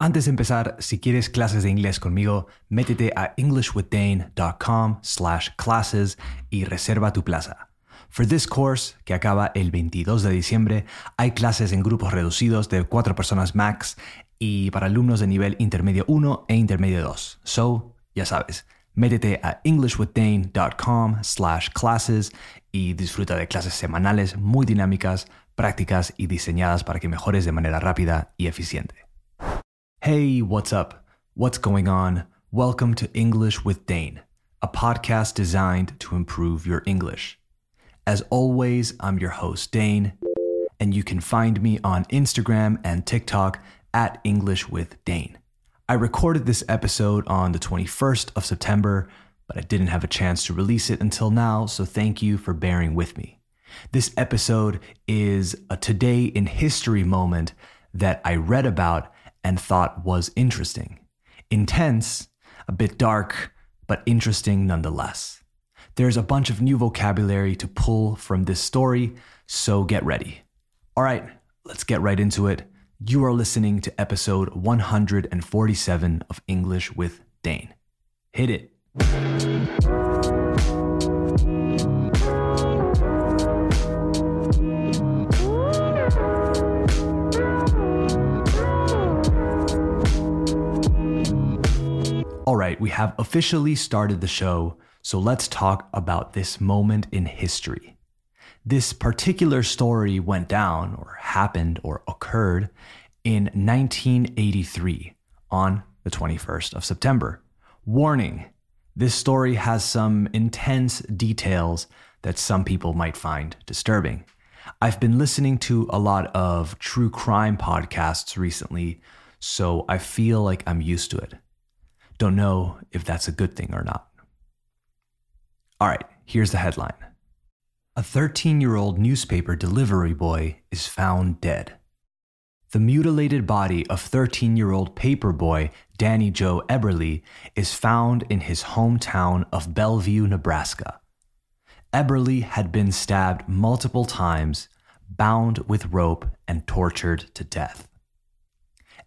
Antes de empezar, si quieres clases de inglés conmigo, métete a englishwithdane.com slash classes y reserva tu plaza. For this course, que acaba el 22 de diciembre, hay clases en grupos reducidos de 4 personas max y para alumnos de nivel intermedio 1 e intermedio 2. So, ya sabes, métete a englishwithdane.com slash classes y disfruta de clases semanales muy dinámicas, prácticas y diseñadas para que mejores de manera rápida y eficiente. Hey, what's up? What's going on? Welcome to English with Dane, a podcast designed to improve your English. As always, I'm your host, Dane, and you can find me on Instagram and TikTok at English with Dane. I recorded this episode on the 21st of September, but I didn't have a chance to release it until now, so thank you for bearing with me. This episode is a today in history moment that I read about and thought was interesting. Intense, a bit dark, but interesting nonetheless. There's a bunch of new vocabulary to pull from this story, so get ready. All right, let's get right into it. You are listening to episode 147 of English with Dane. Hit it. We have officially started the show, so let's talk about this moment in history. This particular story went down, or happened, or occurred in 1983 on the 21st of September. Warning this story has some intense details that some people might find disturbing. I've been listening to a lot of true crime podcasts recently, so I feel like I'm used to it. Don't know if that's a good thing or not. All right, here's the headline A 13 year old newspaper delivery boy is found dead. The mutilated body of 13 year old paper boy Danny Joe Eberly is found in his hometown of Bellevue, Nebraska. Eberly had been stabbed multiple times, bound with rope, and tortured to death.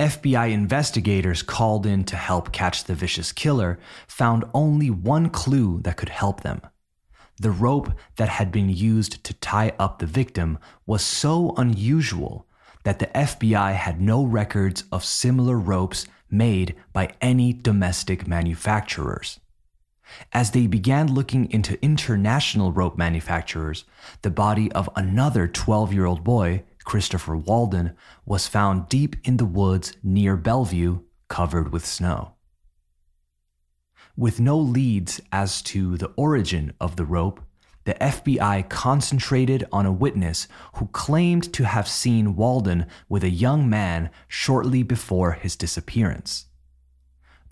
FBI investigators called in to help catch the vicious killer found only one clue that could help them. The rope that had been used to tie up the victim was so unusual that the FBI had no records of similar ropes made by any domestic manufacturers. As they began looking into international rope manufacturers, the body of another 12 year old boy Christopher Walden, was found deep in the woods near Bellevue, covered with snow. With no leads as to the origin of the rope, the FBI concentrated on a witness who claimed to have seen Walden with a young man shortly before his disappearance.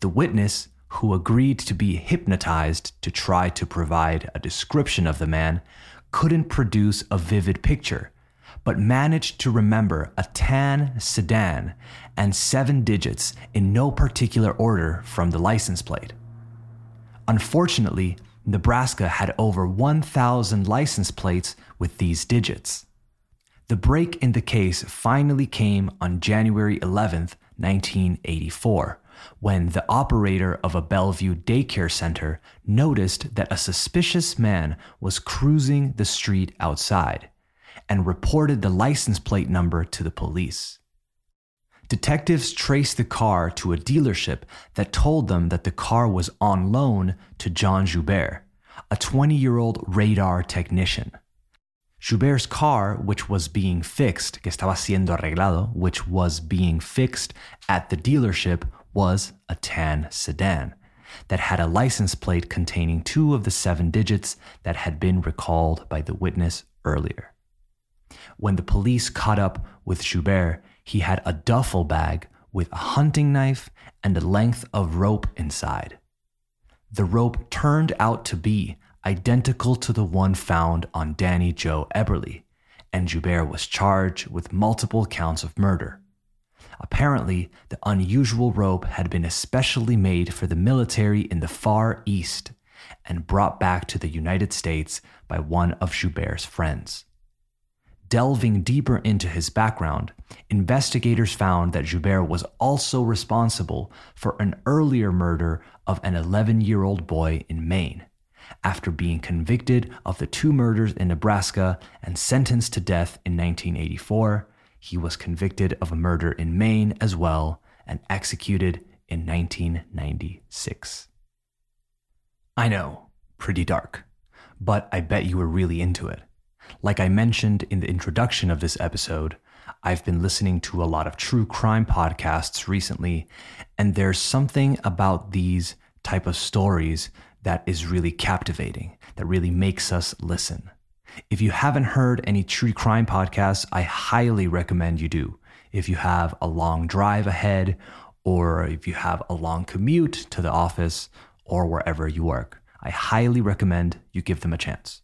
The witness, who agreed to be hypnotized to try to provide a description of the man, couldn't produce a vivid picture but managed to remember a tan sedan and seven digits in no particular order from the license plate. Unfortunately, Nebraska had over 1,000 license plates with these digits. The break in the case finally came on January 11, 1984, when the operator of a Bellevue daycare center noticed that a suspicious man was cruising the street outside and reported the license plate number to the police. Detectives traced the car to a dealership that told them that the car was on loan to John Joubert, a 20 year old radar technician. Joubert's car, which was being fixed, que estaba siendo arreglado, which was being fixed at the dealership, was a tan sedan that had a license plate containing two of the seven digits that had been recalled by the witness earlier. When the police caught up with Joubert, he had a duffel bag with a hunting knife and a length of rope inside. The rope turned out to be identical to the one found on Danny Joe Eberly, and Joubert was charged with multiple counts of murder. Apparently, the unusual rope had been especially made for the military in the Far East and brought back to the United States by one of Joubert's friends. Delving deeper into his background, investigators found that Joubert was also responsible for an earlier murder of an 11 year old boy in Maine. After being convicted of the two murders in Nebraska and sentenced to death in 1984, he was convicted of a murder in Maine as well and executed in 1996. I know, pretty dark, but I bet you were really into it. Like I mentioned in the introduction of this episode, I've been listening to a lot of true crime podcasts recently, and there's something about these type of stories that is really captivating, that really makes us listen. If you haven't heard any true crime podcasts, I highly recommend you do. If you have a long drive ahead, or if you have a long commute to the office or wherever you work, I highly recommend you give them a chance.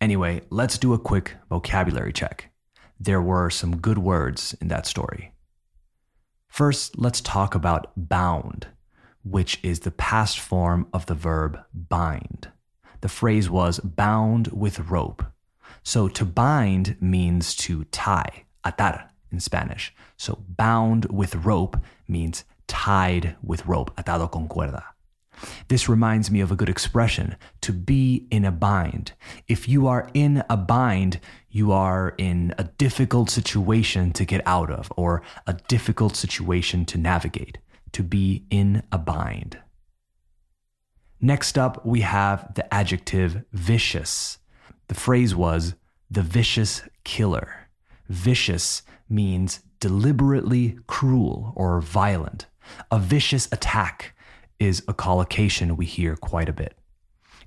Anyway, let's do a quick vocabulary check. There were some good words in that story. First, let's talk about bound, which is the past form of the verb bind. The phrase was bound with rope. So to bind means to tie, atar in Spanish. So bound with rope means tied with rope, atado con cuerda. This reminds me of a good expression to be in a bind. If you are in a bind, you are in a difficult situation to get out of or a difficult situation to navigate. To be in a bind. Next up, we have the adjective vicious. The phrase was the vicious killer. Vicious means deliberately cruel or violent. A vicious attack is a collocation we hear quite a bit.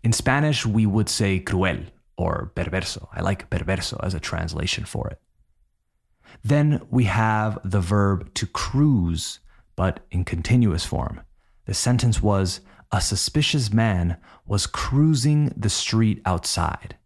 In Spanish, we would say cruel or perverso. I like perverso as a translation for it. Then we have the verb to cruise, but in continuous form. The sentence was A suspicious man was cruising the street outside.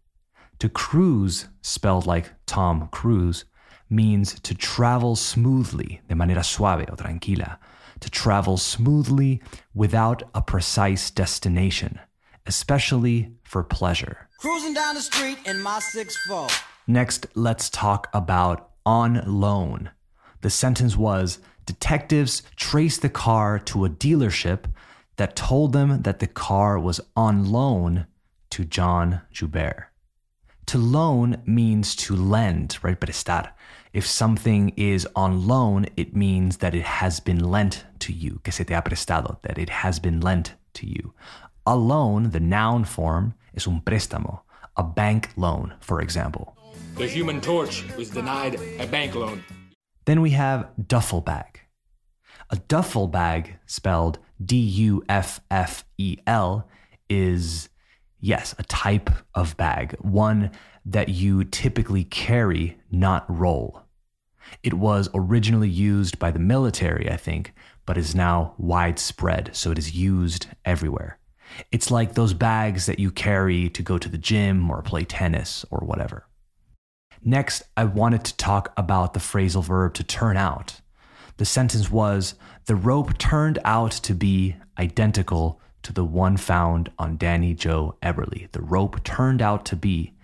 To cruise, spelled like Tom Cruise, means to travel smoothly, de manera suave o tranquila, to travel smoothly without a precise destination, especially for pleasure. Cruising down the street in my 6'4. Next, let's talk about on loan. The sentence was Detectives traced the car to a dealership that told them that the car was on loan to John Joubert. To loan means to lend, right? Prestar. If something is on loan, it means that it has been lent to you, que se te ha prestado, that it has been lent to you. A loan, the noun form, is un préstamo, a bank loan, for example. The human torch was denied a bank loan. Then we have duffel bag. A duffel bag, spelled D U F F E L, is, yes, a type of bag, one that you typically carry, not roll. It was originally used by the military, I think, but is now widespread, so it is used everywhere. It's like those bags that you carry to go to the gym or play tennis or whatever. Next, I wanted to talk about the phrasal verb to turn out. The sentence was The rope turned out to be identical to the one found on Danny Joe Eberly. The rope turned out to be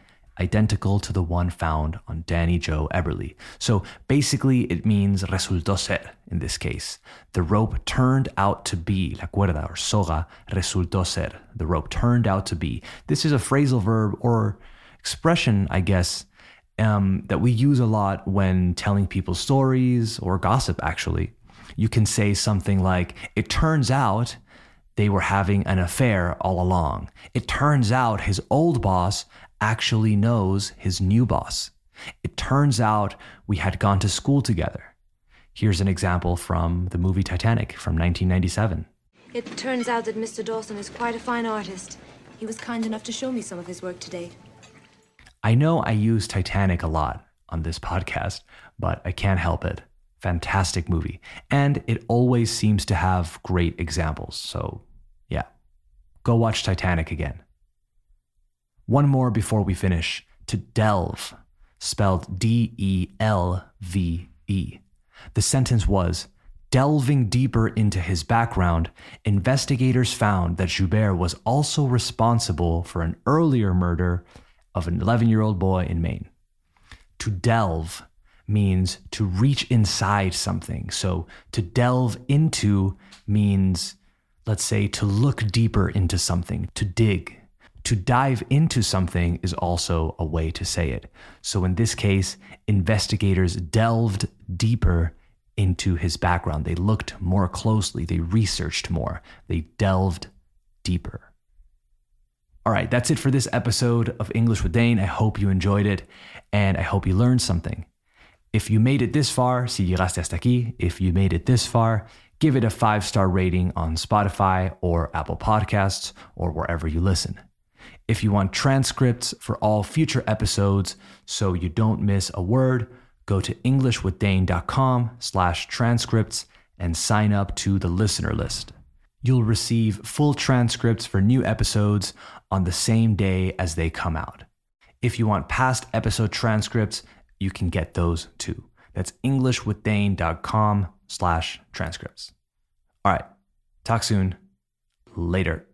identical to the one found on Danny Joe Eberly. So basically, it means resultó ser in this case. The rope turned out to be, la cuerda or soga resultó ser. The rope turned out to be. This is a phrasal verb or expression, I guess, um, that we use a lot when telling people stories or gossip, actually. You can say something like, It turns out they were having an affair all along. It turns out his old boss actually knows his new boss. It turns out we had gone to school together. Here's an example from the movie Titanic from 1997. It turns out that Mr. Dawson is quite a fine artist. He was kind enough to show me some of his work today. I know I use Titanic a lot on this podcast, but I can't help it. Fantastic movie. And it always seems to have great examples. So, yeah, go watch Titanic again. One more before we finish. To delve, spelled D E L V E. The sentence was Delving deeper into his background, investigators found that Joubert was also responsible for an earlier murder of an 11 year old boy in Maine. To delve means to reach inside something. So to delve into means, let's say, to look deeper into something, to dig. To dive into something is also a way to say it. So in this case, investigators delved deeper into his background. They looked more closely, they researched more, they delved deeper. All right, that's it for this episode of English with Dane. I hope you enjoyed it and I hope you learned something. If you made it this far, si llegaste hasta aquí, if you made it this far, give it a five star rating on Spotify or Apple Podcasts or wherever you listen. If you want transcripts for all future episodes so you don't miss a word, go to englishwithdane.com slash transcripts and sign up to the listener list. You'll receive full transcripts for new episodes on the same day as they come out. If you want past episode transcripts, you can get those too. That's englishwithdane.com slash transcripts. All right. Talk soon. Later.